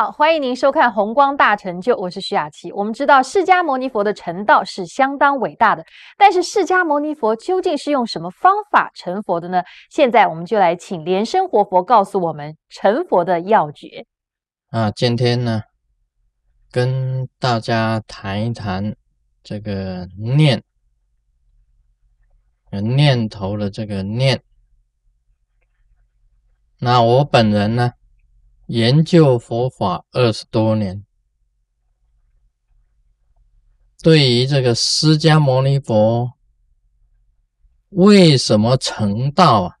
好，欢迎您收看《红光大成就》，我是徐雅琪。我们知道释迦牟尼佛的成道是相当伟大的，但是释迦牟尼佛究竟是用什么方法成佛的呢？现在我们就来请莲生活佛告诉我们成佛的要诀。啊，今天呢，跟大家谈一谈这个念，念头的这个念。那我本人呢？研究佛法二十多年，对于这个释迦牟尼佛为什么成道啊，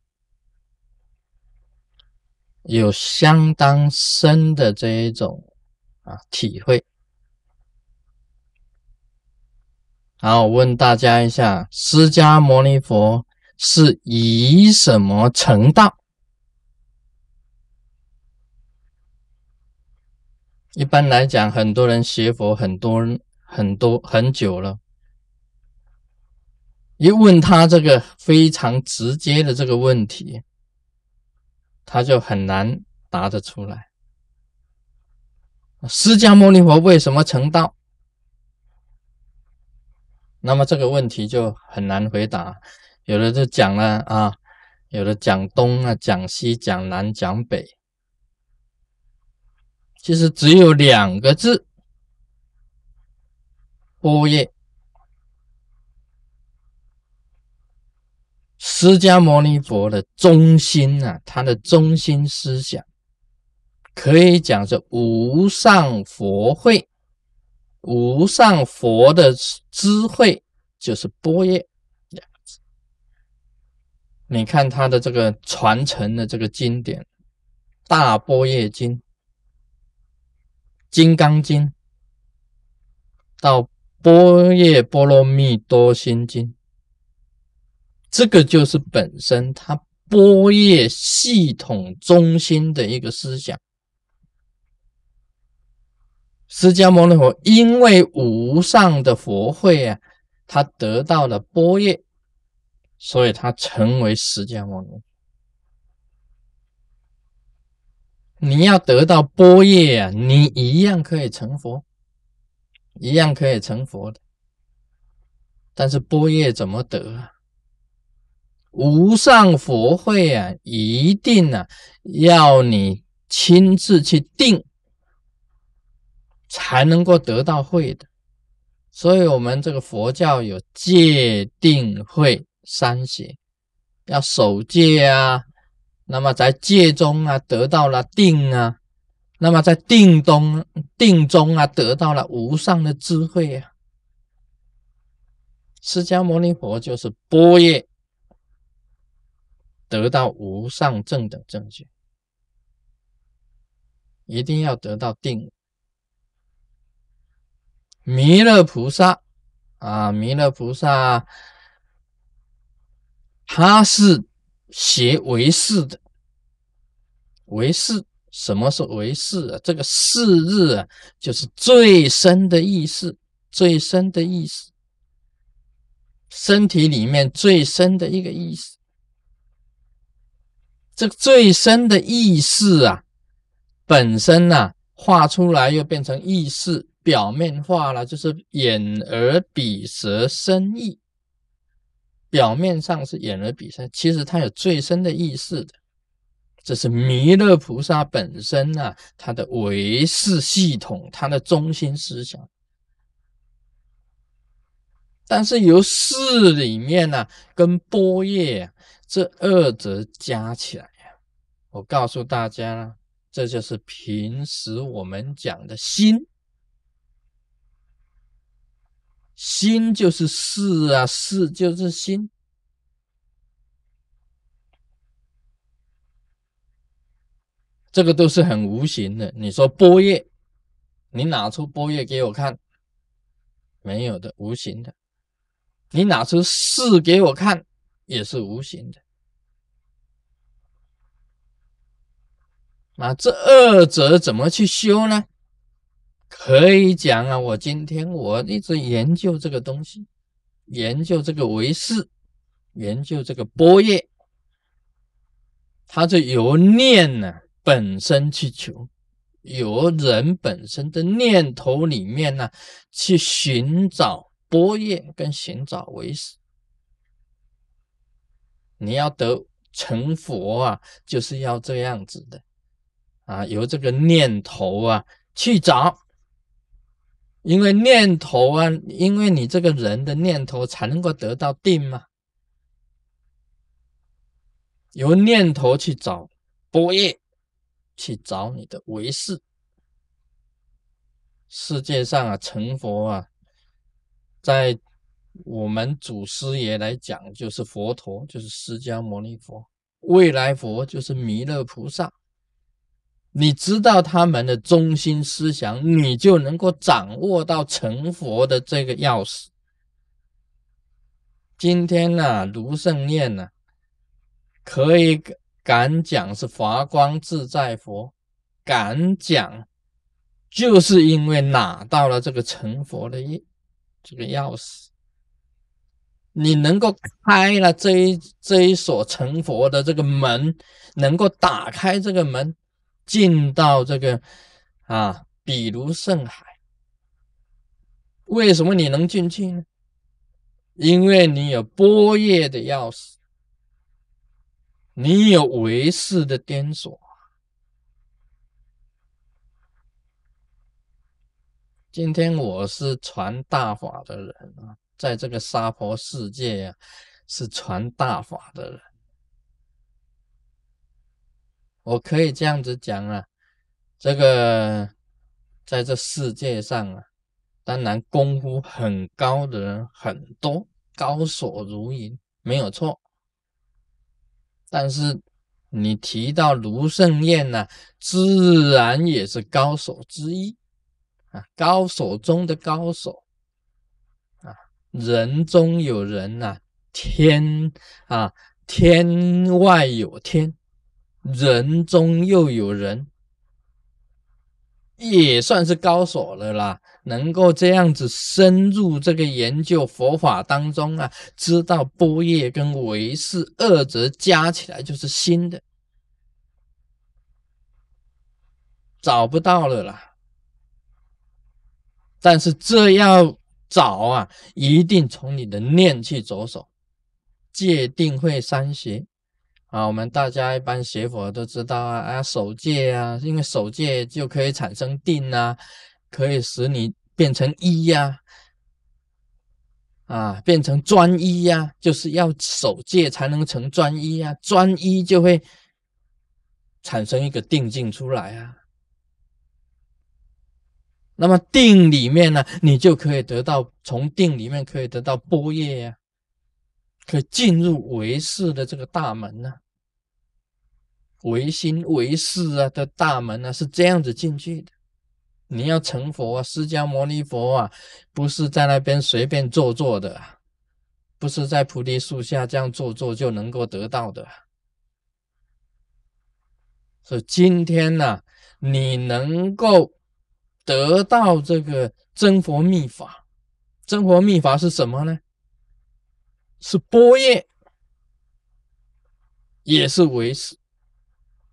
有相当深的这一种啊体会。好，我问大家一下：释迦牟尼佛是以什么成道？一般来讲，很多人学佛，很多很多很久了，一问他这个非常直接的这个问题，他就很难答得出来。释迦牟尼佛为什么成道？那么这个问题就很难回答。有的就讲了啊，有的讲东啊，讲西，讲南，讲北。其实只有两个字：波叶。释迦牟尼佛的中心啊，他的中心思想可以讲是无上佛慧，无上佛的智慧就是波叶。你看他的这个传承的这个经典《大波叶经》。《金刚经》到《波叶波罗蜜多心经》，这个就是本身它波叶系统中心的一个思想。释迦牟尼佛因为无上的佛慧啊，他得到了波叶，所以他成为释迦牟尼。你要得到波叶啊，你一样可以成佛，一样可以成佛的。但是波叶怎么得啊？无上佛会啊，一定啊要你亲自去定，才能够得到会的。所以，我们这个佛教有戒定慧三学，要守戒啊。那么在戒中啊，得到了定啊；那么在定中定中啊，得到了无上的智慧啊。释迦牟尼佛就是波耶，得到无上正等正觉，一定要得到定。弥勒菩萨啊，弥勒菩萨，他是。邪为是的，为是什么是为是啊？这个是日啊，就是最深的意思，最深的意思，身体里面最深的一个意思。这个最深的意思啊，本身呢，画出来又变成意识，表面化了，就是眼耳鼻舌身意。表面上是演了比赛，其实它有最深的意思的。这是弥勒菩萨本身啊，他的唯识系统，他的中心思想。但是由识里面呢，跟波叶这二者加起来呀，我告诉大家，这就是平时我们讲的心。心就是事啊，事就是心，这个都是很无形的。你说波叶，你拿出波叶给我看，没有的，无形的。你拿出事给我看，也是无形的。那这二者怎么去修呢？可以讲啊，我今天我一直研究这个东西，研究这个唯识，研究这个波叶，它就由念呢本身去求，由人本身的念头里面呢，去寻找波叶跟寻找为师。你要得成佛啊，就是要这样子的啊，由这个念头啊去找，因为念头啊，因为你这个人的念头才能够得到定嘛，由念头去找波叶。去找你的为识。世界上啊，成佛啊，在我们祖师爷来讲，就是佛陀，就是释迦牟尼佛；未来佛就是弥勒菩萨。你知道他们的中心思想，你就能够掌握到成佛的这个钥匙。今天呢，卢胜念呢，可以。敢讲是华光自在佛，敢讲，就是因为拿到了这个成佛的这个钥匙，你能够开了这一这一所成佛的这个门，能够打开这个门，进到这个啊，比如圣海。为什么你能进去呢？因为你有波叶的钥匙。你有维世的颠锁。今天我是传大法的人啊，在这个娑婆世界呀，是传大法的人。我可以这样子讲啊，这个在这世界上啊，当然功夫很高的人很多，高手如云，没有错。但是你提到卢胜彦呢，自然也是高手之一啊，高手中的高手啊，人中有人呐，天啊，天外有天，人中又有人。也算是高手了啦，能够这样子深入这个研究佛法当中啊，知道波叶跟唯识二者加起来就是新的，找不到了啦。但是这要找啊，一定从你的念去着手，戒定慧三学。啊，我们大家一般学佛都知道啊，啊守戒啊，因为守戒就可以产生定啊，可以使你变成一呀，啊，变成专一呀，就是要守戒才能成专一呀，专一就会产生一个定境出来啊。那么定里面呢，你就可以得到从定里面可以得到波叶呀。可进入唯识的这个大门呢，唯心唯识啊的大门呢是这样子进去的。你要成佛啊，释迦牟尼佛啊，不是在那边随便坐坐的，不是在菩提树下这样坐坐就能够得到的。所以今天呢，你能够得到这个真佛秘法，真佛秘法是什么呢？是波叶，也是为师，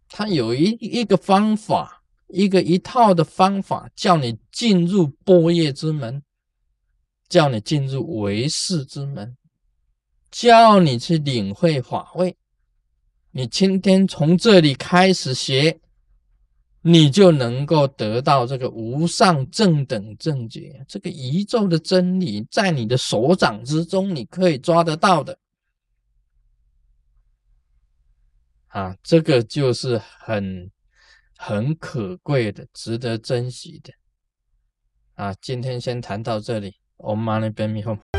他有一一个方法，一个一套的方法，叫你进入波叶之门，叫你进入为师之门，叫你去领会法位。你今天从这里开始学。你就能够得到这个无上正等正觉，这个宇宙的真理在你的手掌之中，你可以抓得到的。啊，这个就是很很可贵的，值得珍惜的。啊，今天先谈到这里，Om Mani Padme。